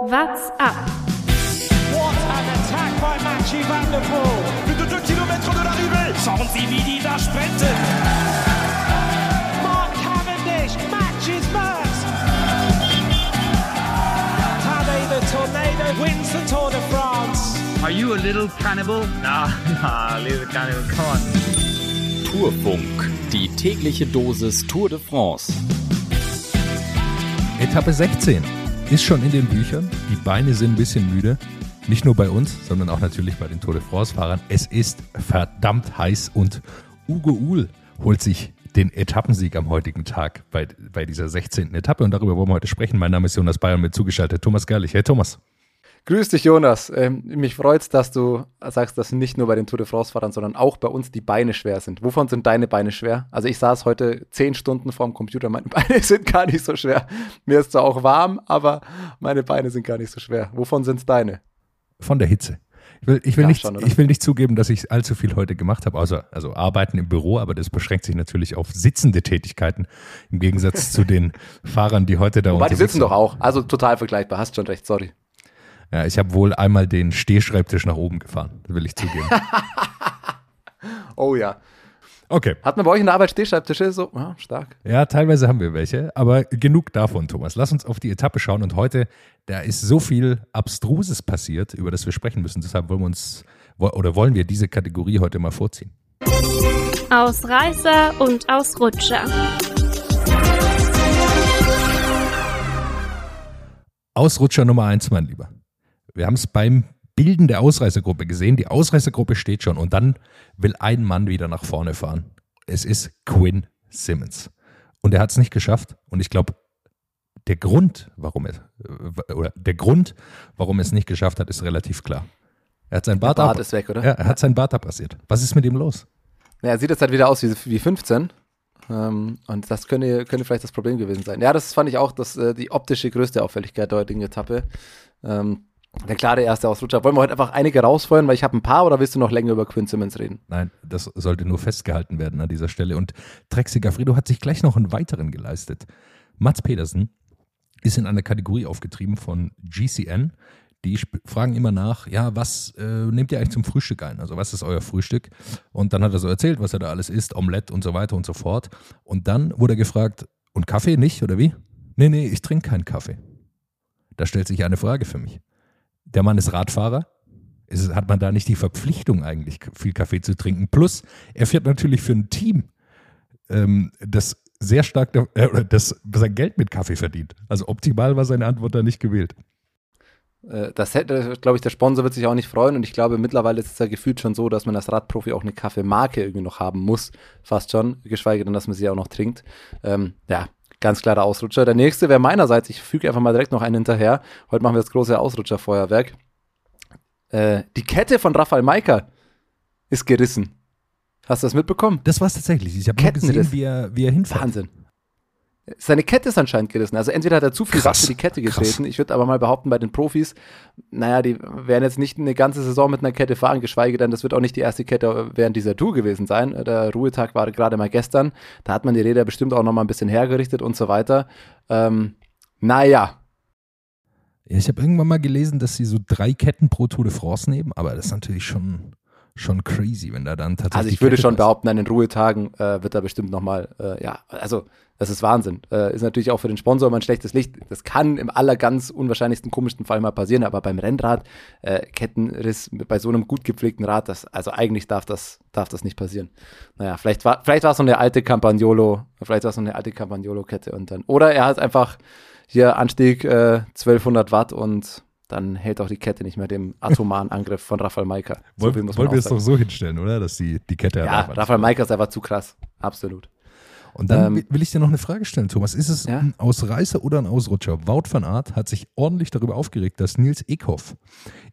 What's up? What an attack by Mathieu Van der Poel. Plus de 2 km de l'arrivée. Schauen Sie, wie die da sprinten. Mark Cavendish matches Merckx. Tadej the Tornado wins the Tour de France. Are you a little cannibal? Nah, nah, little cannibal, come on. Tourfunk, die tägliche Dosis Tour de France. Etappe 16 ist schon in den Büchern. Die Beine sind ein bisschen müde. Nicht nur bei uns, sondern auch natürlich bei den Tour de France-Fahrern. Es ist verdammt heiß und Ugo Uhl holt sich den Etappensieg am heutigen Tag bei, bei dieser 16. Etappe. Und darüber wollen wir heute sprechen. Mein Name ist Jonas Bayern mit zugeschaltet Thomas Gerlich. Hey Thomas. Grüß dich, Jonas. Ähm, mich freut's, dass du sagst, dass nicht nur bei den Tour de France-Fahrern, sondern auch bei uns die Beine schwer sind. Wovon sind deine Beine schwer? Also ich saß heute zehn Stunden vorm Computer, meine Beine sind gar nicht so schwer. Mir ist zwar auch warm, aber meine Beine sind gar nicht so schwer. Wovon sind's deine? Von der Hitze. Ich will, ich will, Ja, nicht, schon, ich will nicht zugeben, dass ich allzu viel heute gemacht habe, außer also arbeiten im Büro, aber das beschränkt sich natürlich auf sitzende Tätigkeiten im Gegensatz zu den Fahrern, die heute da Wobei, die sitzen doch auch. Also total vergleichbar. Hast schon recht, sorry. Ja, ich habe wohl einmal den Stehschreibtisch nach oben gefahren, will ich zugeben. Oh ja. Okay. Hat man bei euch in der Arbeit Stehschreibtische? So, ja, stark. Ja, teilweise haben wir welche, aber genug davon, Thomas. Lass uns auf die Etappe schauen und heute, da ist so viel Abstruses passiert, über das wir sprechen müssen. Deshalb wollen wir uns oder wollen wir diese Kategorie heute mal vorziehen. Ausreißer und Ausrutscher. Ausrutscher Nummer eins, mein Lieber. Wir haben es beim Bilden der Ausreißergruppe gesehen. Die Ausreißergruppe steht schon und dann will ein Mann wieder nach vorne fahren. Es ist Quinn Simmons. Und er hat es nicht geschafft. Und ich glaube, der Grund, warum er, äh, oder der Grund, warum er es nicht geschafft hat, ist relativ klar. Er hat sein Bart, Bart ab, ist weg, oder? Ja, er hat sein Bart abrasiert. Was ist mit ihm los? Ja, er sieht jetzt halt wieder aus wie, wie 15. Ähm, und das könnte, könnte vielleicht das Problem gewesen sein. Ja, das fand ich auch das, äh, die optische größte Auffälligkeit der heutigen Etappe. Ähm, der klare erste Ausrutscher. Wollen wir heute einfach einige rausfeuern, weil ich habe ein paar oder willst du noch länger über Quinn Simmons reden? Nein, das sollte nur festgehalten werden an dieser Stelle. Und Trexi Gaffredo hat sich gleich noch einen weiteren geleistet. Mats Pedersen ist in einer Kategorie aufgetrieben von GCN. Die fragen immer nach, ja, was äh, nehmt ihr eigentlich zum Frühstück ein? Also was ist euer Frühstück? Und dann hat er so erzählt, was er da alles isst, Omelette und so weiter und so fort. Und dann wurde er gefragt, und Kaffee nicht, oder wie? Nee, nee, ich trinke keinen Kaffee. Da stellt sich eine Frage für mich. Der Mann ist Radfahrer, es- hat man da nicht die Verpflichtung eigentlich viel Kaffee zu trinken? Plus, er fährt natürlich für ein Team, ähm, das sehr stark, äh, das sein Geld mit Kaffee verdient. Also optimal war seine Antwort da nicht gewählt. Äh, das hätte, glaube ich, der Sponsor wird sich auch nicht freuen. Und ich glaube, mittlerweile ist es ja gefühlt schon so, dass man als Radprofi auch eine Kaffeemarke irgendwie noch haben muss. Fast schon. Geschweige denn, dass man sie auch noch trinkt. Ähm, ja, ganz klarer Ausrutscher. Der nächste wäre meinerseits, ich füge einfach mal direkt noch einen hinterher. Heute machen wir das große Ausrutscherfeuerwerk. Äh, die Kette von Rafael Maika ist gerissen. Hast du das mitbekommen? Das war es tatsächlich. Ich habe gesehen, wie er, wie er hinfährt. Wahnsinn. Seine Kette ist anscheinend gerissen. Also entweder hat er zu viel Krass, Krass, für die Kette krass. getreten. Ich würde aber mal behaupten, bei den Profis, naja, die werden jetzt nicht eine ganze Saison mit einer Kette fahren, geschweige denn, das wird auch nicht die erste Kette während dieser Tour gewesen sein. Der Ruhetag war gerade mal gestern. Da hat man die Räder bestimmt auch noch mal ein bisschen hergerichtet und so weiter. Ähm, naja, Ja, ich habe irgendwann mal gelesen, dass sie so drei Ketten pro Tour de France nehmen, aber das ist natürlich schon, schon crazy, wenn da dann tatsächlich. also ich würde Kette schon behaupten, an den Ruhetagen äh, wird da bestimmt noch mal, äh, ja, also das ist Wahnsinn. Äh, ist natürlich auch für den Sponsor immer ein schlechtes Licht. Das kann im aller ganz unwahrscheinlichsten, komischsten Fall mal passieren, aber beim Rennrad, äh, Kettenriss bei so einem gut gepflegten Rad, das, also eigentlich darf das, darf das nicht passieren. Naja, vielleicht war, vielleicht war es so eine alte Campagnolo, vielleicht war es so eine alte Campagnolo-Kette und dann, oder er hat einfach hier Anstieg äh, 1200 Watt und dann hält auch die Kette nicht mehr dem atomaren Angriff von Rafael Maika. So Woll, wollen wir es doch so hinstellen, oder? Dass die, die Kette Ja. Rafael Maika ist einfach zu krass. Absolut. Und dann Ähm, will- ich dir noch eine Frage stellen, Thomas. Ist es Ja? ein Ausreißer oder ein Ausrutscher? Wout van Aert hat sich ordentlich darüber aufgeregt, dass Nils Eckhoff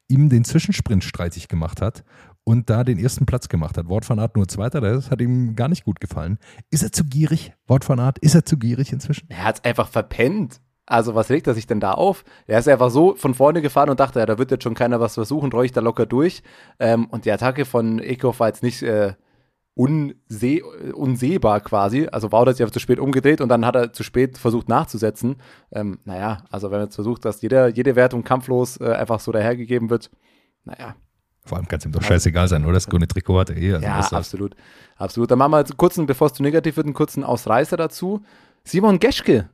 ihm den Zwischensprint streitig gemacht hat und da den ersten Platz gemacht hat. Wout van Aert nur Zweiter, das hat ihm gar nicht gut gefallen. Ist er zu gierig? Wout van Aert, ist er zu gierig inzwischen? Er hat es einfach verpennt. Also was regt er sich denn da auf? Er ist einfach so von vorne gefahren und dachte, ja, da wird jetzt schon keiner was versuchen, roll ich da locker durch. Ähm, und die Attacke von Eckhoff war jetzt nicht, äh, unseh, unsehbar quasi. Also Wout hat sich einfach zu spät umgedreht und dann hat er zu spät versucht nachzusetzen. Ähm, naja, also wenn man jetzt versucht, dass jeder, jede Wertung kampflos äh, einfach so dahergegeben wird, naja. Vor allem kann es ihm doch scheißegal sein, oder? Das grüne Trikot hat er eh. Also Ja, absolut. Absolut. Dann machen wir jetzt kurz, einen, bevor es zu negativ wird, einen kurzen Ausreißer dazu. Simon Geschke.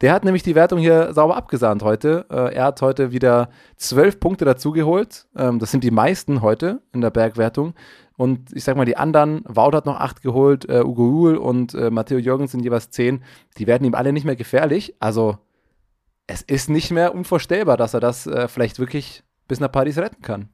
Der hat nämlich die Wertung hier sauber abgesahnt heute. Äh, er hat heute wieder zwölf Punkte dazugeholt. Ähm, das sind die meisten heute in der Bergwertung. Und ich sag mal, die anderen, Wout hat noch acht geholt, äh, Ugo Huhl und äh, Matteo Jürgens sind jeweils zehn. Die werden ihm alle nicht mehr gefährlich. Also es ist nicht mehr unvorstellbar, dass er das äh, vielleicht wirklich bis nach Paris retten kann.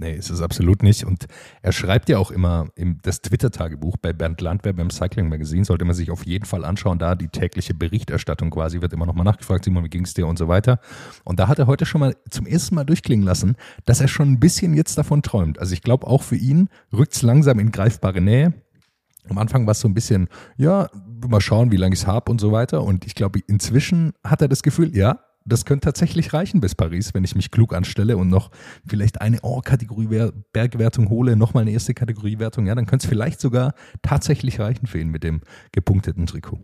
Nee, ist es absolut nicht. Und er schreibt ja auch immer im, das Twitter-Tagebuch bei Bernd Landwehr beim Cycling Magazine, sollte man sich auf jeden Fall anschauen. Da die tägliche Berichterstattung quasi wird immer nochmal nachgefragt, Simon, wie ging es dir und so weiter. Und da hat er heute schon mal zum ersten Mal durchklingen lassen, dass er schon ein bisschen jetzt davon träumt. Also ich glaube, auch für ihn rückt es langsam in greifbare Nähe. Am Anfang war es so ein bisschen, ja, mal schauen, wie lange ich es habe und so weiter. Und ich glaube, inzwischen hat er das Gefühl, ja, das könnte tatsächlich reichen bis Paris, wenn ich mich klug anstelle und noch vielleicht eine oh, Kategorie Bergwertung hole, nochmal eine erste Kategoriewertung. Ja, dann könnte es vielleicht sogar tatsächlich reichen für ihn mit dem gepunkteten Trikot.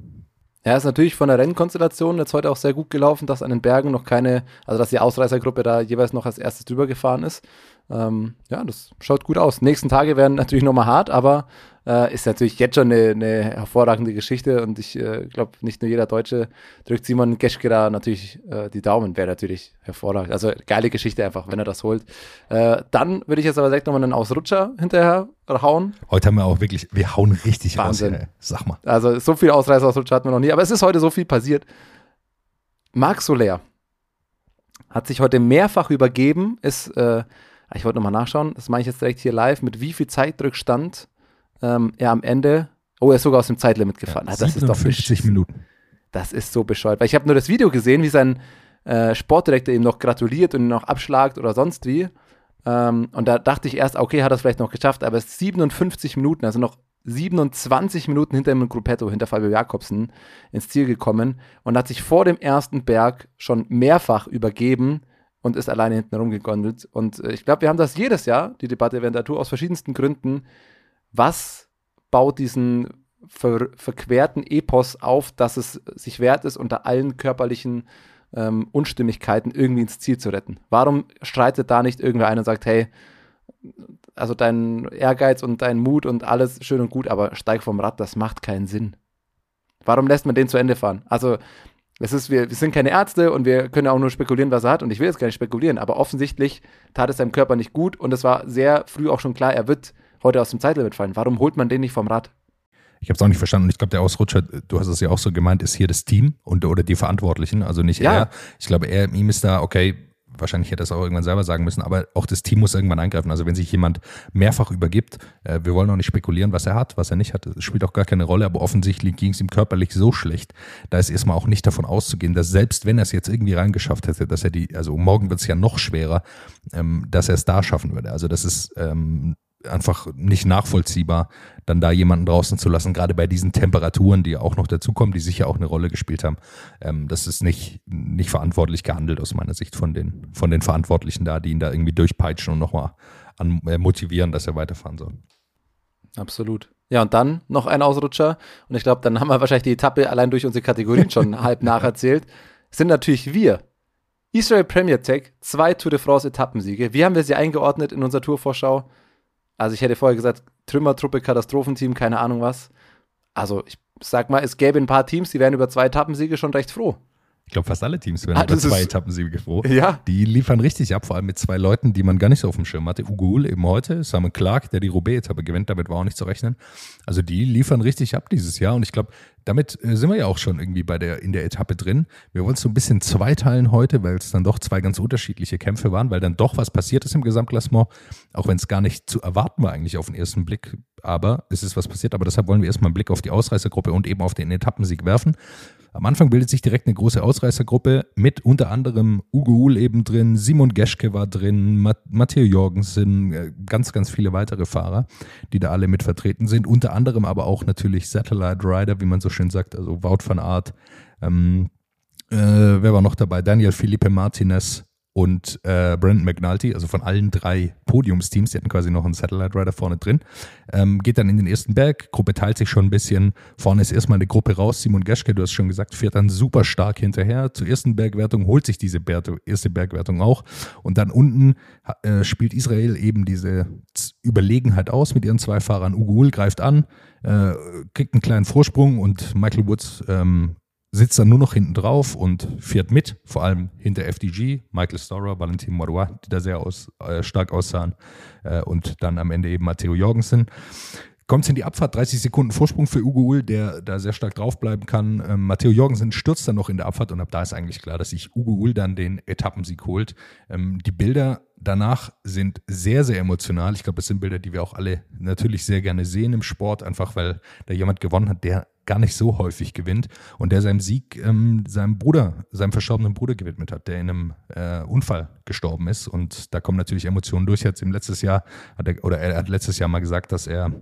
Ja, ist natürlich von der Rennkonstellation jetzt heute auch sehr gut gelaufen, dass an den Bergen noch keine, also dass die Ausreißergruppe da jeweils noch als erstes drüber gefahren ist. Ähm, ja, das schaut gut aus. Nächsten Tage werden natürlich nochmal hart, aber äh, ist natürlich jetzt schon eine, eine hervorragende Geschichte und ich äh, glaube, nicht nur jeder Deutsche drückt Simon Geschke da natürlich äh, die Daumen, wäre natürlich hervorragend. Also geile Geschichte einfach, wenn er das holt. Äh, dann würde ich jetzt aber direkt nochmal einen Ausrutscher hinterher hauen. Heute haben wir auch wirklich, wir hauen richtig Wahnsinn. raus. Ey. Sag mal. Also so viel Ausreißerausrutscher hatten wir noch nie, aber es ist heute so viel passiert. Marc Soler hat sich heute mehrfach übergeben, ist, äh, ich wollte nochmal nachschauen, das mache ich jetzt direkt hier live, mit wie viel Zeitrückstand ähm, er am Ende, oh, er ist sogar aus dem Zeitlimit gefahren. Ah, das ist doch 57 beschissen. Minuten. Das ist so bescheuert. Weil ich habe nur das Video gesehen, wie sein äh, Sportdirektor ihm noch gratuliert und ihn noch abschlagt oder sonst wie. Ähm, und da dachte ich erst, okay, hat er es vielleicht noch geschafft, aber es ist 57 Minuten, also noch 27 Minuten hinter dem Gruppetto, hinter Fabio Jakobsen, ins Ziel gekommen und hat sich vor dem ersten Berg schon mehrfach übergeben und ist alleine hinten rumgegondelt. Und äh, ich glaube, wir haben das jedes Jahr, die Debatte während der Tour, aus verschiedensten Gründen. Was baut diesen ver verquerten Epos auf, dass es sich wert ist, unter allen körperlichen ähm, Unstimmigkeiten irgendwie ins Ziel zu retten? Warum streitet da nicht irgendwer ein und sagt, hey, also dein Ehrgeiz und dein Mut und alles schön und gut, aber steig vom Rad, das macht keinen Sinn. Warum lässt man den zu Ende fahren? Also, es ist, wir, wir sind keine Ärzte und wir können auch nur spekulieren, was er hat. Und ich will jetzt gar nicht spekulieren, aber offensichtlich tat es seinem Körper nicht gut und es war sehr früh auch schon klar, er wird heute aus dem Zeitlimit fallen. Warum holt man den nicht vom Rad? Ich habe es auch nicht verstanden. Und ich glaube, der Ausrutscher, du hast es ja auch so gemeint, ist hier das Team und, oder die Verantwortlichen, also nicht Ja. er. Ich glaube, er, ihm ist da, okay, wahrscheinlich hätte er es auch irgendwann selber sagen müssen, aber auch das Team muss irgendwann eingreifen. Also wenn sich jemand mehrfach übergibt, äh, wir wollen auch nicht spekulieren, was er hat, was er nicht hat. Das spielt auch gar keine Rolle, aber offensichtlich ging es ihm körperlich so schlecht, da ist erstmal auch nicht davon auszugehen, dass selbst wenn er es jetzt irgendwie reingeschafft hätte, dass er die, also morgen wird es ja noch schwerer, ähm, dass er es da schaffen würde. Also das ist ähm, einfach nicht nachvollziehbar, dann da jemanden draußen zu lassen, gerade bei diesen Temperaturen, die ja auch noch dazukommen, die sicher auch eine Rolle gespielt haben. Ähm, das ist nicht, nicht verantwortlich gehandelt aus meiner Sicht von den, von den Verantwortlichen da, die ihn da irgendwie durchpeitschen und nochmal an, äh, motivieren, dass er weiterfahren soll. Absolut. Ja, und dann noch ein Ausrutscher. Und ich glaube, dann haben wir wahrscheinlich die Etappe allein durch unsere Kategorien schon halb nacherzählt. Sind natürlich wir. Israel Premier Tech, zwei Tour de France Etappensiege. Wie haben wir sie eingeordnet in unserer Tourvorschau? Also ich hätte vorher gesagt, Trümmertruppe, Katastrophenteam, keine Ahnung was. Also ich sag mal, es gäbe ein paar Teams, die wären über zwei Etappensiege schon recht froh. Ich glaube, fast alle Teams werden Ah, über zwei Etappensiege froh. Ja. Die liefern richtig ab, vor allem mit zwei Leuten, die man gar nicht so auf dem Schirm hatte. Ugo Hull eben heute, Simon Clark, der die Roubaix-Etappe gewinnt, damit war auch nicht zu rechnen. Also die liefern richtig ab dieses Jahr und ich glaube, damit äh, sind wir ja auch schon irgendwie bei der, in der Etappe drin. Wir wollen es so ein bisschen zweiteilen heute, weil es dann doch zwei ganz unterschiedliche Kämpfe waren, weil dann doch was passiert ist im Gesamtklassement, auch wenn es gar nicht zu erwarten war eigentlich auf den ersten Blick, aber es ist was passiert. Aber deshalb wollen wir erstmal einen Blick auf die Ausreißergruppe und eben auf den Etappensieg werfen. Am Anfang bildet sich direkt eine große Ausreißergruppe mit unter anderem Ugo Hull eben drin, Simon Geschke war drin, Mat Matteo Jorgensen, äh, ganz, ganz viele weitere Fahrer, die da alle mit vertreten sind. Unter anderem aber auch natürlich Satellite Rider, wie man so schön sagt, also Wout van Aert. Ähm, äh, wer war noch dabei? Daniel Felipe Martinez und äh, Brandon McNulty, also von allen drei Podiumsteams, die hatten quasi noch einen Satellite Rider vorne drin, ähm, geht dann in den ersten Berg. Gruppe teilt sich schon ein bisschen. Vorne ist erstmal eine Gruppe raus. Simon Geschke, du hast schon gesagt, fährt dann super stark hinterher. Zur ersten Bergwertung holt sich diese Ber erste Bergwertung auch. Und dann unten äh, spielt Israel eben diese Überlegenheit aus mit ihren zwei Fahrern. Ugo Hull greift an, äh, kriegt einen kleinen Vorsprung und Michael Woods ähm, sitzt dann nur noch hinten drauf und fährt mit, vor allem hinter FDG, Michael Storer, Valentin Morois, die da sehr aus, äh, stark aussahen äh, und dann am Ende eben Matteo Jorgensen. Kommt in die Abfahrt, 30 Sekunden Vorsprung für Ugo Ull, der da sehr stark draufbleiben kann. Ähm, Matteo Jorgensen stürzt dann noch in der Abfahrt und ab da ist eigentlich klar, dass sich Ugo Ull dann den Etappensieg holt. Ähm, die Bilder danach sind sehr, sehr emotional. Ich glaube, das sind Bilder, die wir auch alle natürlich sehr gerne sehen im Sport, einfach weil da jemand gewonnen hat, der gar nicht so häufig gewinnt und der seinem Sieg ähm, seinem Bruder, seinem verstorbenen Bruder gewidmet hat, der in einem äh, Unfall gestorben ist. Und da kommen natürlich Emotionen durch. Jetzt im letztes Jahr hat er, oder er hat letztes Jahr mal gesagt, dass er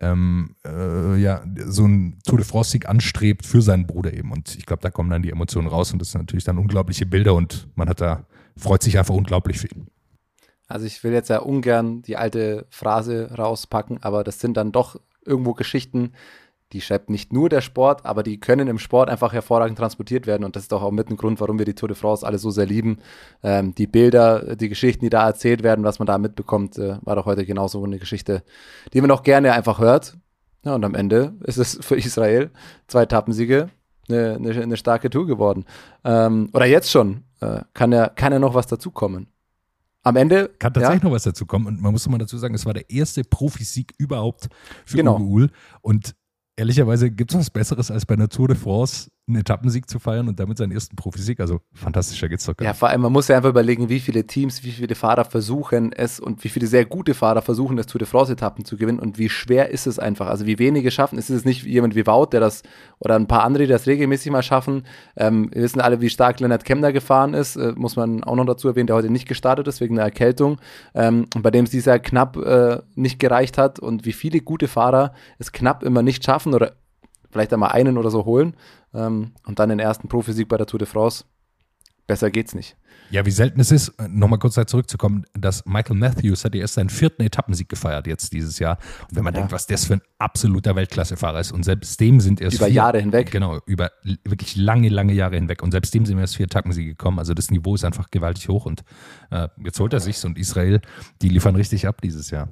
ähm, äh, ja, so ein Tour de France-Sieg anstrebt für seinen Bruder eben. Und ich glaube, da kommen dann die Emotionen raus und das sind natürlich dann unglaubliche Bilder und man hat da, freut sich einfach unglaublich ihn. Also ich will jetzt ja ungern die alte Phrase rauspacken, aber das sind dann doch irgendwo Geschichten, die schreibt nicht nur der Sport, aber die können im Sport einfach hervorragend transportiert werden. Und das ist doch auch mit ein Grund, warum wir die Tour de France alle so sehr lieben. Ähm, die Bilder, die Geschichten, die da erzählt werden, was man da mitbekommt, äh, war doch heute genauso eine Geschichte, die man auch gerne einfach hört. Ja, und am Ende ist es für Israel zwei Etappensiege eine, eine, eine starke Tour geworden. Ähm, oder jetzt schon. Äh, kann, ja, kann ja noch was dazukommen. Am Ende. Kann tatsächlich ja. noch was dazu kommen. Und man muss mal dazu sagen, es war der erste Profisieg überhaupt für genau. Uwe Uhl. Und ehrlicherweise gibt es was Besseres, als bei einer Tour de France einen Etappensieg zu feiern und damit seinen ersten Profisieg. Also fantastischer geht's doch gar nicht. Ja, vor allem, man muss ja einfach überlegen, wie viele Teams, wie viele Fahrer versuchen es und wie viele sehr gute Fahrer versuchen, das Tour de France-Etappen zu gewinnen und wie schwer ist es einfach. Also wie wenige schaffen. Es ist nicht jemand wie Wout, der das oder ein paar andere, die das regelmäßig mal schaffen. Ähm, wir wissen alle, wie stark Leonard Kemner gefahren ist. Äh, muss man auch noch dazu erwähnen, der heute nicht gestartet ist wegen einer Erkältung. Ähm, bei dem es dieses Jahr knapp äh, nicht gereicht hat und wie viele gute Fahrer es knapp immer nicht schaffen oder vielleicht einmal einen oder so holen ähm, und dann den ersten Profisieg bei der Tour de France. Besser geht's nicht. Ja, wie selten es ist, nochmal kurz da zurückzukommen, dass Michael Matthews hat erst seinen vierten Etappensieg gefeiert jetzt dieses Jahr. Und wenn man ja. denkt, was das für ein absoluter Weltklassefahrer ist und selbst dem sind erst über vier, Jahre hinweg. Genau, über wirklich lange, lange Jahre hinweg und selbst dem sind erst vier Etappensiege gekommen. Also das Niveau ist einfach gewaltig hoch und äh, jetzt holt er sich's und Israel, die liefern richtig ab dieses Jahr.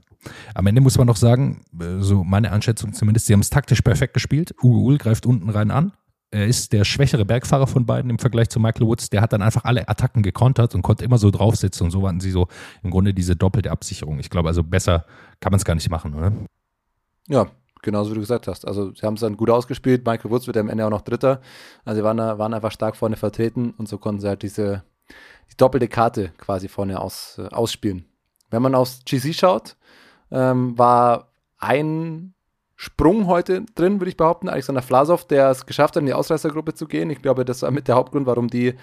Am Ende muss man noch sagen, äh, so meine Einschätzung zumindest, sie haben es taktisch perfekt gespielt. Ugo Uhl greift unten rein an, er ist der schwächere Bergfahrer von beiden im Vergleich zu Michael Woods. Der hat dann einfach alle Attacken gekontert und konnte immer so draufsitzen. Und so hatten sie so im Grunde diese doppelte Absicherung. Ich glaube, also besser kann man es gar nicht machen, oder? Ja, genauso wie du gesagt hast. Also sie haben es dann gut ausgespielt. Michael Woods wird am Ende auch noch Dritter. Also sie waren, waren einfach stark vorne vertreten und so konnten sie halt diese die doppelte Karte quasi vorne aus, äh, ausspielen. Wenn man aufs GC schaut, ähm, war ein Sprung heute drin, würde ich behaupten. Alexander Vlasov, der es geschafft hat, in die Ausreißergruppe zu gehen. Ich glaube, das war mit der Hauptgrund, warum die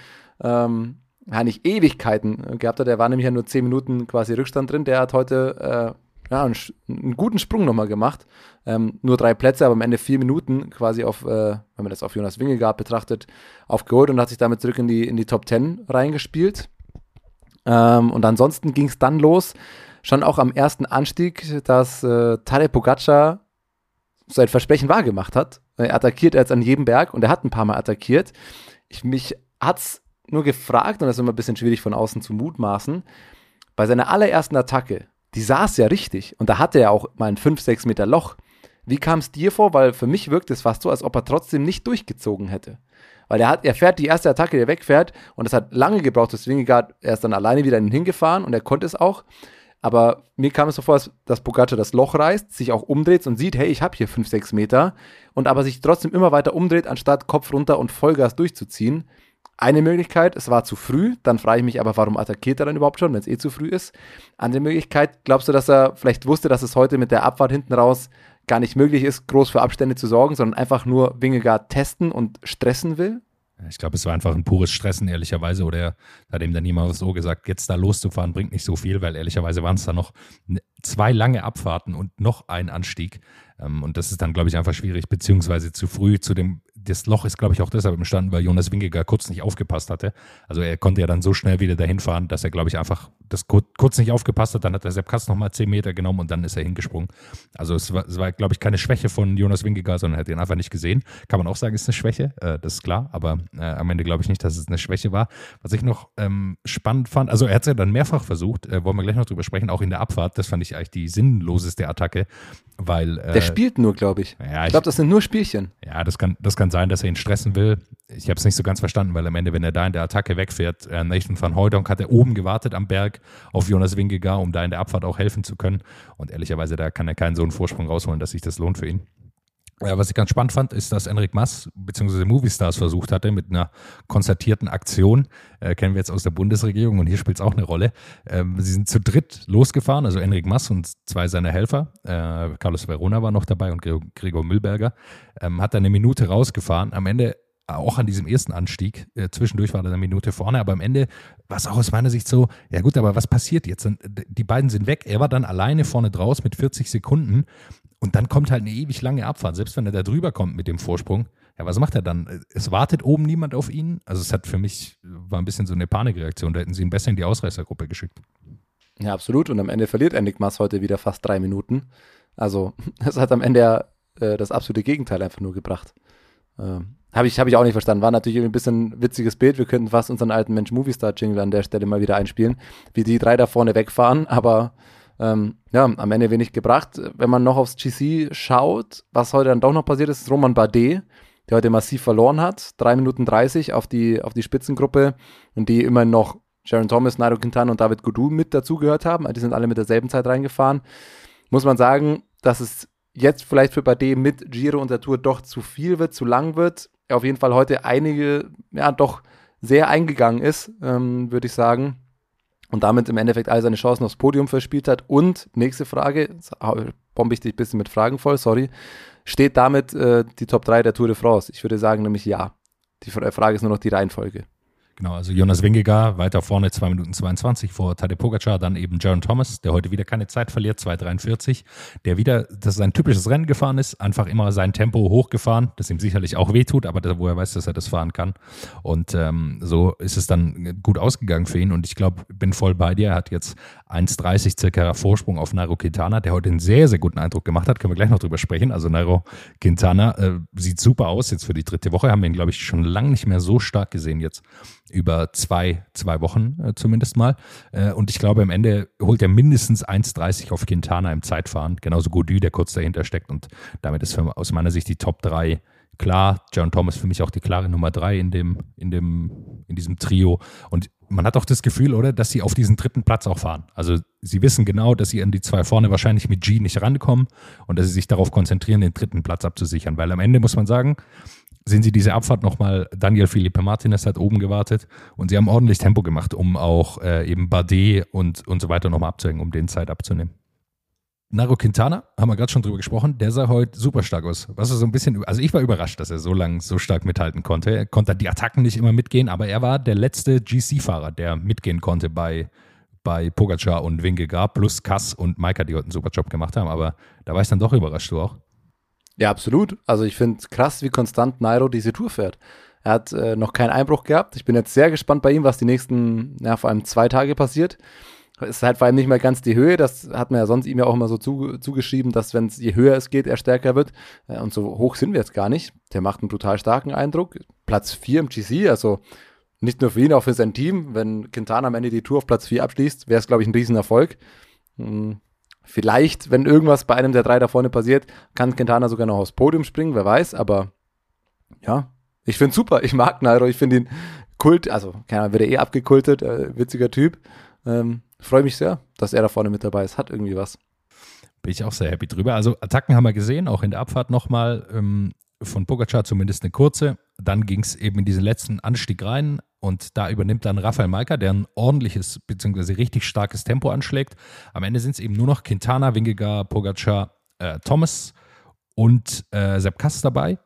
ähm, nicht Ewigkeiten gehabt hat. Der war nämlich ja nur 10 Minuten quasi Rückstand drin. Der hat heute äh, ja, einen, einen, guten Sprung nochmal gemacht. Ähm, nur drei Plätze, aber am Ende vier Minuten quasi auf, äh, wenn man das auf Jonas Wingegaard betrachtet, aufgeholt und hat sich damit zurück in die, in die Top 10 reingespielt. Ähm, und ansonsten ging es dann los, schon auch am ersten Anstieg, dass äh, Tadej Pogacar sein Versprechen wahrgemacht hat. Er attackiert jetzt an jedem Berg und er hat ein paar Mal attackiert. Ich, mich hat's nur gefragt, und das ist immer ein bisschen schwierig von außen zu mutmaßen, bei seiner allerersten Attacke, die saß ja richtig und da hatte er auch mal ein 5, 6 Meter Loch. Wie kam es dir vor? Weil für mich wirkt es fast so, als ob er trotzdem nicht durchgezogen hätte. Weil er, hat, er fährt die erste Attacke, die er wegfährt und es hat lange gebraucht, dass Wingegaard, er ist dann alleine wieder hingefahren und er konnte es auch. Aber mir kam es so vor, dass Pogacar das Loch reißt, sich auch umdreht und sieht, hey, ich habe hier 5, 6 Meter und aber sich trotzdem immer weiter umdreht, anstatt Kopf runter und Vollgas durchzuziehen. Eine Möglichkeit, es war zu früh, dann frage ich mich aber, warum attackiert er dann überhaupt schon, wenn es eh zu früh ist? Andere Möglichkeit, glaubst du, dass er vielleicht wusste, dass es heute mit der Abfahrt hinten raus gar nicht möglich ist, groß für Abstände zu sorgen, sondern einfach nur Wingegaard testen und stressen will? Ich glaube, es war einfach ein pures Stressen, ehrlicherweise. Oder er hat ihm dann jemand so gesagt, jetzt da loszufahren bringt nicht so viel, weil ehrlicherweise waren es da noch zwei lange Abfahrten und noch ein Anstieg. Ähm, und das ist dann, glaube ich, einfach schwierig, beziehungsweise zu früh zu dem das Loch ist, glaube ich, auch deshalb entstanden, weil Jonas Wingegar kurz nicht aufgepasst hatte. Also er konnte ja dann so schnell wieder dahin fahren, dass er, glaube ich, einfach das kurz nicht aufgepasst hat. Dann hat der Sepp Kass nochmal 10 Meter genommen und dann ist er hingesprungen. Also es war, es war glaube ich, keine Schwäche von Jonas Wingegar, sondern er hat ihn einfach nicht gesehen. Kann man auch sagen, ist eine Schwäche, äh, das ist klar. Aber äh, am Ende glaube ich nicht, dass es eine Schwäche war. Was ich noch ähm, spannend fand, also er hat es ja dann mehrfach versucht, äh, wollen wir gleich noch drüber sprechen, auch in der Abfahrt. Das fand ich eigentlich die sinnloseste Attacke, weil... Äh, der spielt nur, glaube ich. Ja, ich glaube, das sind nur Spielchen. Ja, das kann, das kann sein, dass er ihn stressen will. Ich habe es nicht so ganz verstanden, weil am Ende, wenn er da in der Attacke wegfährt, äh, Nathan van Hooydonk hat er oben gewartet am Berg auf Jonas Wingegar, um da in der Abfahrt auch helfen zu können. Und ehrlicherweise, da kann er keinen so einen Vorsprung rausholen, dass sich das lohnt für ihn. Ja, was ich ganz spannend fand, ist, dass Enric Mass bzw. Moviestars versucht hatte mit einer konzertierten Aktion. Äh, kennen wir jetzt aus der Bundesregierung und hier spielt es auch eine Rolle. Ähm, sie sind zu dritt losgefahren, also Enric Mass und zwei seiner Helfer. Äh, Carlos Verona war noch dabei und Gregor Müllberger. Ähm, hat dann eine Minute rausgefahren. Am Ende auch an diesem ersten Anstieg. Äh, zwischendurch war er eine Minute vorne, aber am Ende war es auch aus meiner Sicht so, ja gut, aber was passiert jetzt? Die beiden sind weg. Er war dann alleine vorne draus mit 40 Sekunden und dann kommt halt eine ewig lange Abfahrt, selbst wenn er da drüber kommt mit dem Vorsprung. Ja, was macht er dann? Es wartet oben niemand auf ihn. Also es hat für mich, war ein bisschen so eine Panikreaktion. Da hätten sie ihn besser in die Ausreißergruppe geschickt. Ja, absolut. Und am Ende verliert Enric Mas heute wieder fast drei Minuten. Also es hat am Ende ja äh, das absolute Gegenteil einfach nur gebracht. Ähm, Habe ich, hab ich auch nicht verstanden. War natürlich ein bisschen witziges Bild. Wir könnten fast unseren alten Mensch Movistar Jingle an der Stelle mal wieder einspielen, wie die drei da vorne wegfahren. Aber ähm, ja, am Ende wenig gebracht. Wenn man noch aufs GC schaut, was heute dann doch noch passiert ist, ist Roman Bardet, der heute massiv verloren hat. 3 Minuten 30 auf die, auf die Spitzengruppe und die immer noch Sharon Thomas, Nairo Quintana und David Godou mit dazugehört haben. Die sind alle mit derselben Zeit reingefahren. Muss man sagen, dass es jetzt vielleicht für Bardet mit Giro und der Tour doch zu viel wird, zu lang wird. Er auf jeden Fall heute einige, ja, doch sehr eingegangen ist, ähm, würde ich sagen und damit im Endeffekt all seine Chancen aufs Podium verspielt hat. Und nächste Frage, bombe ich dich ein bisschen mit Fragen voll, sorry. Steht damit äh, die Top 3 der Tour de France? Ich würde sagen nämlich ja. Die Frage ist nur noch die Reihenfolge. Genau, also Jonas Wingegar weiter vorne 2 Minuten 22 vor Tadej Pogacar, dann eben Jaron Thomas, der heute wieder keine Zeit verliert, 2,43, der wieder, das ist ein typisches Rennen gefahren ist, einfach immer sein Tempo hochgefahren, das ihm sicherlich auch wehtut, aber wo er weiß, dass er das fahren kann. Und ähm, so ist es dann gut ausgegangen für ihn und ich glaube, bin voll bei dir, er hat jetzt 1,30 circa Vorsprung auf Nairo Quintana, der heute einen sehr, sehr guten Eindruck gemacht hat, können wir gleich noch drüber sprechen. Also Nairo Quintana äh, sieht super aus jetzt für die dritte Woche, haben wir ihn, glaube ich, schon lange nicht mehr so stark gesehen jetzt über zwei, zwei Wochen äh, zumindest mal. Äh, und ich glaube, am Ende holt er mindestens 1,30 auf Quintana im Zeitfahren. Genauso Godu, der kurz dahinter steckt. Und damit ist für, aus meiner Sicht die Top 3 klar. John Thomas für mich auch die klare Nummer 3 in, dem, in, dem, in diesem Trio. Und man hat auch das Gefühl, oder, dass sie auf diesen dritten Platz auch fahren. Also sie wissen genau, dass sie an die zwei vorne wahrscheinlich mit G nicht rankommen und dass sie sich darauf konzentrieren, den dritten Platz abzusichern. Weil am Ende muss man sagen, sehen Sie diese Abfahrt nochmal, Daniel Felipe Martinez hat oben gewartet und sie haben ordentlich Tempo gemacht, um auch äh, eben Bardet und, und so weiter nochmal abzuhängen, um den Zeit abzunehmen. Naro Quintana, haben wir gerade schon drüber gesprochen, der sah heute super stark aus. Was ist so ein bisschen, also ich war überrascht, dass er so lang so stark mithalten konnte. Er konnte die Attacken nicht immer mitgehen, aber er war der letzte GC-Fahrer, der mitgehen konnte bei, bei Pogacar und Wingegar, plus Kass und Maika, die heute einen super Job gemacht haben. Aber da war ich dann doch überrascht, du auch. Ja, absolut. Also ich finde krass, wie konstant Nairo diese Tour fährt. Er hat äh, noch keinen Einbruch gehabt. Ich bin jetzt sehr gespannt bei ihm, was die nächsten, ja, vor allem zwei Tage passiert. Es ist halt vor allem nicht mehr ganz die Höhe. Das hat man ja sonst ihm ja auch immer so zu, zugeschrieben, dass wenn es je höher es geht, er stärker wird. Äh, und so hoch sind wir jetzt gar nicht. Der macht einen brutal starken Eindruck. Platz 4 im GC, also nicht nur für ihn, auch für sein Team. Wenn Quintana am Ende die Tour auf Platz 4 abschließt, wäre es, glaube ich, ein Riesenerfolg. Hm Vielleicht, wenn irgendwas bei einem der drei da vorne passiert, kann Quintana sogar noch aufs Podium springen, wer weiß, aber ja, ich finde super. Ich mag Nairo, ich finde ihn kult, also keine Ahnung, wird er eh abgekultet, äh, witziger Typ. Ähm, Freue mich sehr, dass er da vorne mit dabei ist. Hat irgendwie was. Bin ich auch sehr happy drüber. Also Attacken haben wir gesehen, auch in der Abfahrt nochmal. Ähm, von Pogacar zumindest eine kurze. Dann ging es eben in diesen letzten Anstieg rein und da übernimmt dann Rafael Malka, der ein ordentliches bzw. richtig starkes Tempo anschlägt. Am Ende sind es eben nur noch Quintana, Wingegar, Pogacar, äh, Thomas und äh, Sepp Kass dabei.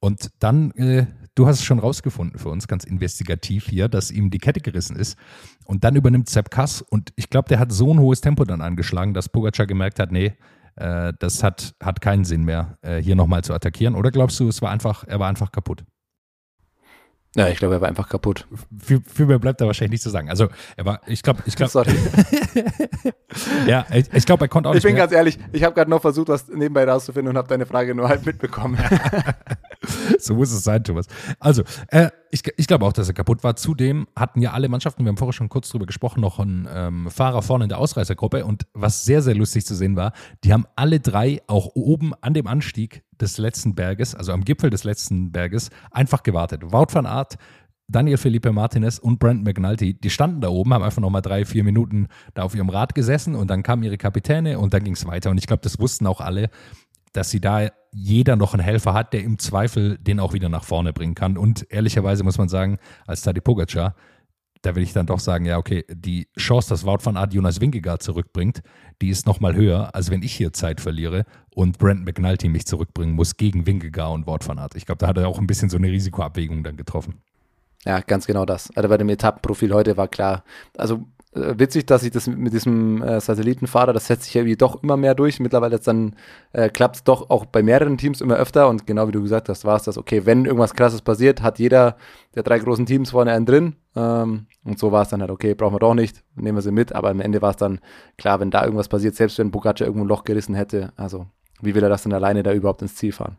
Und dann, äh, du hast es schon rausgefunden für uns, ganz investigativ hier, dass ihm die Kette gerissen ist. Und dann übernimmt Sepp Kass und ich glaube, der hat so ein hohes Tempo dann angeschlagen, dass Pogacar gemerkt hat, nee, äh, das hat, hat keinen Sinn mehr, äh, hier nochmal zu attackieren. Oder glaubst du, es war einfach, er war einfach kaputt? Ja, ich glaube, er war einfach kaputt. Viel, viel mehr bleibt da wahrscheinlich nicht zu sagen. Also, er war, ich glaube, ich glaube. Sorry. ja, ich, ich glaube, er konnte auch Ich nicht bin mehr. ganz ehrlich, ich habe gerade noch versucht, was nebenbei rauszufinden und habe deine Frage nur halb mitbekommen. so muss es sein, Thomas. Also, äh, ich, ich glaube auch, dass er kaputt war. Zudem hatten ja alle Mannschaften, wir haben vorher schon kurz drüber gesprochen, noch einen ähm, Fahrer vorne in der Ausreißergruppe. Und was sehr, sehr lustig zu sehen war, die haben alle drei auch oben an dem Anstieg des letzten Berges, also am Gipfel des letzten Berges, einfach gewartet. Wout van Aert, Daniel Felipe Martinez und Brent McNulty, die standen da oben, haben einfach nochmal drei, vier Minuten da auf ihrem Rad gesessen und dann kamen ihre Kapitäne und dann ging es weiter. Und ich glaube, das wussten auch alle, dass sie da jeder noch einen Helfer hat, der im Zweifel den auch wieder nach vorne bringen kann. Und ehrlicherweise muss man sagen, als Tadej Pogacar, da will ich dann doch sagen, ja, okay, die Chance, dass Wout van Aert Jonas Wingegaard zurückbringt, die ist nochmal höher, als wenn ich hier Zeit verliere und Brent McNulty mich zurückbringen muss gegen Wingegaard und Wout van Aert. Ich glaube, da hat er auch ein bisschen so eine Risikoabwägung dann getroffen. Ja, ganz genau das. Also bei dem Etappenprofil heute war klar. Also witzig, dass ich das mit, diesem äh, Satellitenfahrer, das setzt sich ja irgendwie doch immer mehr durch. Mittlerweile äh, klappt es doch auch bei mehreren Teams immer öfter und genau wie du gesagt hast, war es das, okay, wenn irgendwas krasses passiert, hat jeder der drei großen Teams vorne einen drin. Ähm, und so war es dann halt, okay, brauchen wir doch nicht, nehmen wir sie mit, aber am Ende war es dann klar, wenn da irgendwas passiert, selbst wenn Bugaccia irgendwo ein Loch gerissen hätte, also wie will er das denn alleine da überhaupt ins Ziel fahren?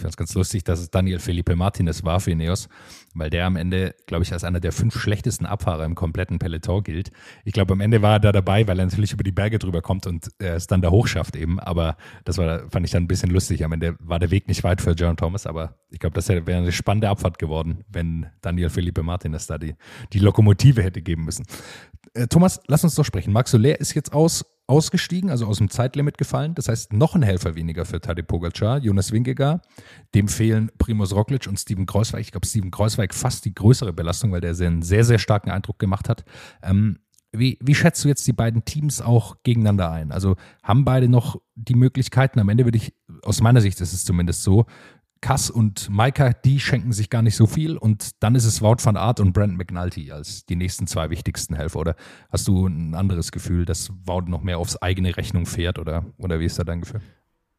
Ich fand es ganz lustig, dass es Daniel Felipe Martinez war für Ineos, weil der am Ende, glaube ich, als einer der fünf schlechtesten Abfahrer im kompletten Peloton gilt. Ich glaube, am Ende war er da dabei, weil er natürlich über die Berge drüber kommt und er es dann da hochschafft eben. Aber das war, fand ich dann ein bisschen lustig. Am Ende war der Weg nicht weit für John Thomas, aber ich glaube, das wäre eine spannende Abfahrt geworden, wenn Daniel Felipe Martinez da die, die Lokomotive hätte geben müssen. Äh, Thomas, lass uns doch sprechen. Max Soler ist jetzt aus ausgestiegen, also aus dem Zeitlimit gefallen. Das heißt, noch ein Helfer weniger für Tadej Pogacar, Jonas Wingegaard. Dem fehlen Primoz Roglic und Steven Kreuzweig. Ich glaube, Steven Kreuzweig fast die größere Belastung, weil der einen sehr, sehr starken Eindruck gemacht hat. Ähm, wie, wie schätzt du jetzt die beiden Teams auch gegeneinander ein? Also haben beide noch die Möglichkeiten? Am Ende würde ich, aus meiner Sicht ist es zumindest so, Kass und Maika, die schenken sich gar nicht so viel und dann ist es Wout van Aert und Brent McNulty als die nächsten zwei wichtigsten Helfer. Oder hast du ein anderes Gefühl, dass Wout noch mehr aufs eigene Rechnung fährt oder, oder wie ist da dein Gefühl?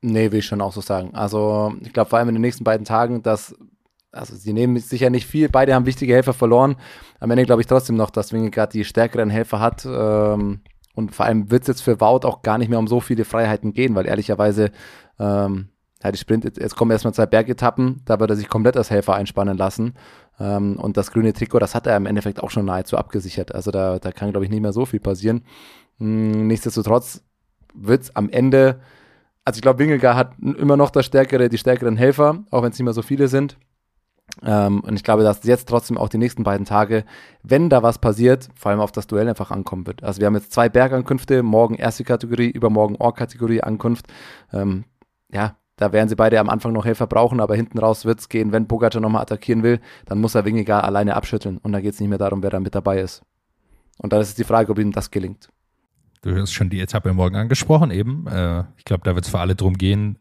Nee, will ich schon auch so sagen. Also ich glaube vor allem in den nächsten beiden Tagen, dass also sie nehmen sicher nicht viel, beide haben wichtige Helfer verloren. Am Ende glaube ich trotzdem noch, dass Wingegaard die stärkeren Helfer hat. Ähm, und vor allem wird es jetzt für Wout auch gar nicht mehr um so viele Freiheiten gehen, weil ehrlicherweise ähm, ja, die Sprint, jetzt kommen erstmal zwei Bergetappen, da wird er sich komplett als Helfer einspannen lassen. Ähm, und das grüne Trikot, das hat er im Endeffekt auch schon nahezu abgesichert. Also da, da kann, glaube ich, nicht mehr so viel passieren. Hm, nichtsdestotrotz wird es am Ende, also ich glaube, Wingegaard hat immer noch das stärkere, die stärkeren Helfer, auch wenn es nicht mehr so viele sind. Ähm, und ich glaube, dass jetzt trotzdem auch die nächsten beiden Tage, wenn da was passiert, vor allem auf das Duell einfach ankommen wird. Also wir haben jetzt zwei Bergankünfte, morgen erste Kategorie, übermorgen Or-Kategorie Ankunft. Ähm, ja, da werden sie beide am Anfang noch Helfer brauchen, aber hinten raus wird es gehen. Wenn Pogacar nochmal attackieren will, dann muss er Wingegaard alleine abschütteln. Und geht es nicht mehr darum, wer da mit dabei ist. Und dann ist die Frage, ob ihm das gelingt. Du hast schon die Etappe morgen angesprochen eben. Äh, ich glaube, da wird es für alle darum gehen,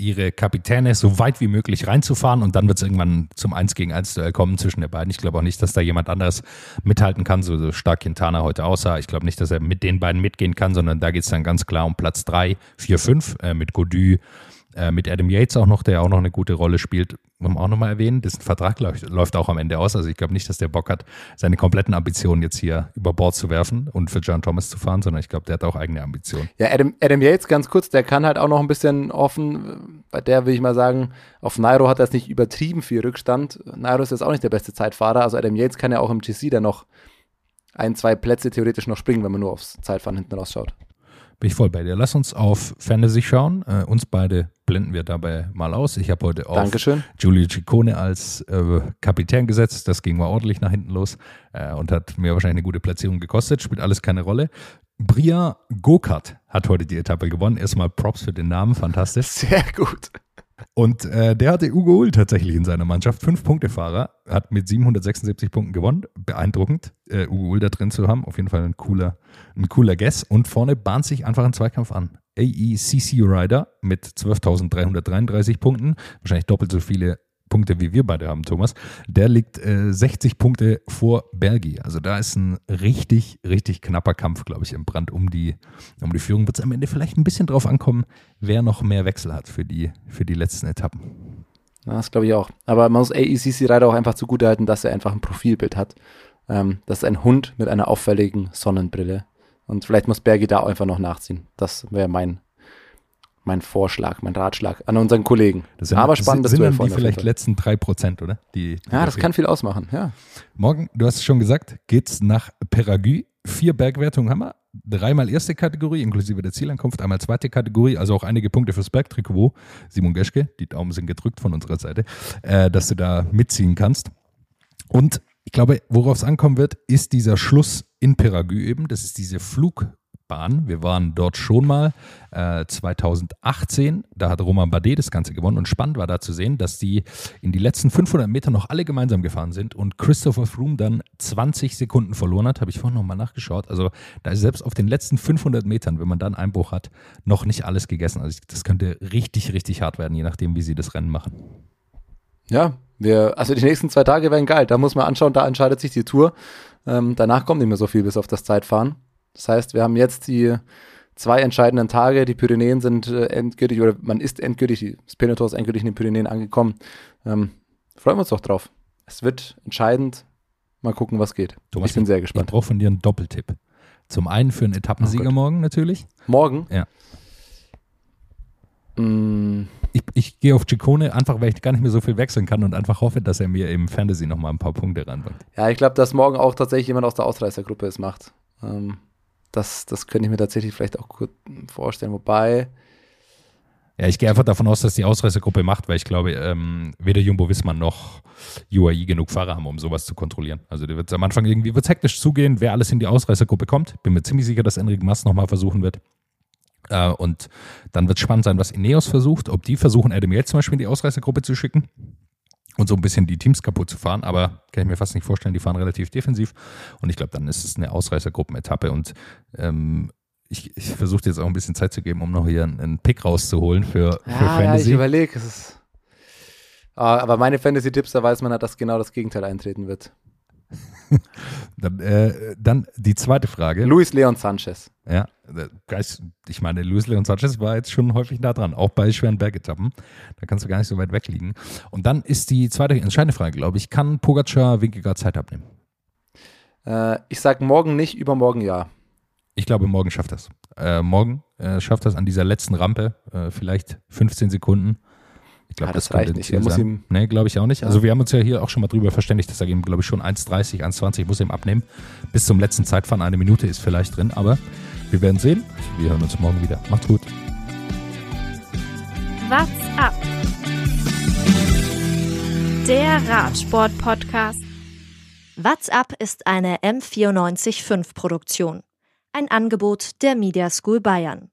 ihre Kapitäne so weit wie möglich reinzufahren und dann wird es irgendwann zum 1 gegen 1 Duell kommen zwischen den beiden. Ich glaube auch nicht, dass da jemand anderes mithalten kann, so, stark Quintana heute aussah. Ich glaube nicht, dass er mit den beiden mitgehen kann, sondern da geht es dann ganz klar um Platz 3, 4, 5 äh, mit Godu, äh, mit Adam Yates auch noch, der auch noch eine gute Rolle spielt. Wollen wir auch nochmal erwähnen, dessen Vertrag läuft, läuft auch am Ende aus. Also ich glaube nicht, dass der Bock hat, seine kompletten Ambitionen jetzt hier über Bord zu werfen und für John Thomas zu fahren, sondern ich glaube, der hat auch eigene Ambitionen. Ja, Adam, Adam Yates, ganz kurz, der kann halt auch noch ein bisschen offen, bei der will ich mal sagen, auf Nairo hat er es nicht übertrieben viel Rückstand. Nairo ist jetzt auch nicht der beste Zeitfahrer, also Adam Yates kann ja auch im GC dann noch ein, zwei Plätze theoretisch noch springen, wenn man nur aufs Zeitfahren hinten rausschaut. Bin ich voll bei dir. Lass uns auf Fantasy schauen. Äh, uns beide blenden wir dabei mal aus. Ich habe heute auf Dankeschön. Giulio Ciccone als äh, Kapitän gesetzt. Das ging mal ordentlich nach hinten los äh, und hat mir wahrscheinlich eine gute Platzierung gekostet. Spielt alles keine Rolle. Bria Gokart hat heute die Etappe gewonnen. Erstmal Props für den Namen, fantastisch. Sehr gut. Und äh, der hatte Ugo Hull tatsächlich in seiner Mannschaft. Fünf-Punkte-Fahrer, hat mit 776 Punkten gewonnen. Beeindruckend, äh, Ugo Hull da drin zu haben. Auf jeden Fall ein cooler, ein cooler Guess. Und vorne bahnt sich einfach ein Zweikampf an. AECC Rider mit 12.333 Punkten. Wahrscheinlich doppelt so viele Punkte wie wir beide haben, Thomas, der liegt äh, 60 Punkte vor Bergi. Also da ist ein richtig, richtig knapper Kampf, glaube ich, im Brand um die, um die Führung. Wird es am Ende vielleicht ein bisschen drauf ankommen, wer noch mehr Wechsel hat für die, für die letzten Etappen. Ja, das glaube ich auch. Aber man muss AECC Reiter auch einfach zugutehalten, dass er einfach ein Profilbild hat. Ähm, das ist ein Hund mit einer auffälligen Sonnenbrille. Und vielleicht muss Bergi da einfach noch nachziehen. Das wäre mein, mein Vorschlag, mein Ratschlag an unseren Kollegen. Das sind, Aber spannendes sind Duell dann die vielleicht letzten drei Prozent, oder? Die, die Ja, das kann viel ausmachen, ja. Morgen, du hast es schon gesagt, geht's nach Peragü. Vier Bergwertungen haben wir. Dreimal erste Kategorie, inklusive der Zielankunft, einmal zweite Kategorie, also auch einige Punkte fürs Bergtrikot. Simon Geschke, die Daumen sind gedrückt von unserer Seite, äh, dass du da mitziehen kannst. Und ich glaube, worauf es ankommen wird, ist dieser Schluss in Peragü eben. Das ist diese Flugbahn. Wir waren dort schon mal äh, 2018. Da hat Roman Bardet das Ganze gewonnen. Und spannend war da zu sehen, dass die in die letzten 500 Meter noch alle gemeinsam gefahren sind und Christopher Froome dann 20 Sekunden verloren hat. Habe ich vorhin nochmal nachgeschaut. Also da ist selbst auf den letzten 500 Metern, wenn man dann Einbruch hat, noch nicht alles gegessen. Also das könnte richtig, richtig hart werden, je nachdem, wie sie das Rennen machen. Ja, wir, also die nächsten zwei Tage werden geil. Da muss man anschauen, da entscheidet sich die Tour. Ähm, danach kommt nicht mehr so viel bis auf das Zeitfahren. Das heißt, wir haben jetzt die zwei entscheidenden Tage. Die Pyrenäen sind äh, endgültig, oder man ist endgültig, das Peloton ist endgültig in den Pyrenäen angekommen. Ähm, freuen wir uns doch drauf. Es wird entscheidend. Mal gucken, was geht. Thomas, ich bin sehr Ich gespannt. brauche von dir einen Doppeltipp. Zum einen für einen Etappensieger Oh morgen natürlich. Morgen? Ja. Mm, Ich, ich gehe auf Ciccone, einfach weil ich gar nicht mehr so viel wechseln kann und einfach hoffe, dass er mir im Fantasy nochmal ein paar Punkte reinbringt. ja, ich glaube, dass morgen auch tatsächlich jemand aus der Ausreißergruppe es macht. Ähm, das, das könnte ich mir tatsächlich vielleicht auch gut vorstellen. Wobei, Ja, ich gehe einfach davon aus, dass die Ausreißergruppe macht, weil ich glaube, ähm, weder Jumbo Wismar noch UAE genug Fahrer haben, um sowas zu kontrollieren. Also der wird am Anfang irgendwie wird's hektisch zugehen, wer alles in die Ausreißergruppe kommt. Bin mir ziemlich sicher, dass Enric Mas nochmal versuchen wird. Äh, und dann wird spannend sein, was Ineos versucht, ob die versuchen, Adam Yates zum Beispiel in die Ausreißergruppe zu schicken und so ein bisschen die Teams kaputt zu fahren. Aber kann ich mir fast nicht vorstellen, die fahren relativ defensiv. Und ich glaube, dann ist es eine Ausreißergruppenetappe. Und ähm, ich, ich versuche jetzt auch ein bisschen Zeit zu geben, um noch hier einen, einen Pick rauszuholen für, für ja, ja, ich Fantasy. überlege. Es ist, Ah, aber meine Fantasy-Tipps, da weiß man halt, dass genau das Gegenteil eintreten wird. dann, äh, dann die zweite Frage. Luis Leon Sanchez. Ja, ich meine, Luis Leon Sanchez war jetzt schon häufig nah dran, auch bei schweren Bergetappen. Da kannst du gar nicht so weit weg liegen. Und dann ist die zweite entscheidende Frage, glaube ich, kann Pogacar Winkegaard Zeit abnehmen? Äh, ich sag morgen nicht, übermorgen ja. Ich glaube, morgen schafft das. Äh, morgen äh, schafft das an dieser letzten Rampe, äh, vielleicht 15 Sekunden. Ich glaube, Ja, das könnte reicht nicht. Er muss sein. ihm- Nee, glaube ich auch nicht. Also wir haben uns ja hier auch schon mal drüber verständigt, dass er ihm, glaube ich, schon 1,30, 1,20 muss er ihm abnehmen. Bis zum letzten Zeitfahren eine Minute ist vielleicht drin, aber wir werden sehen. Wir hören uns morgen wieder. Macht's gut. What's up? Der Radsport-Podcast. What's Up ist eine M945 Produktion. Ein Angebot der Media School Bayern.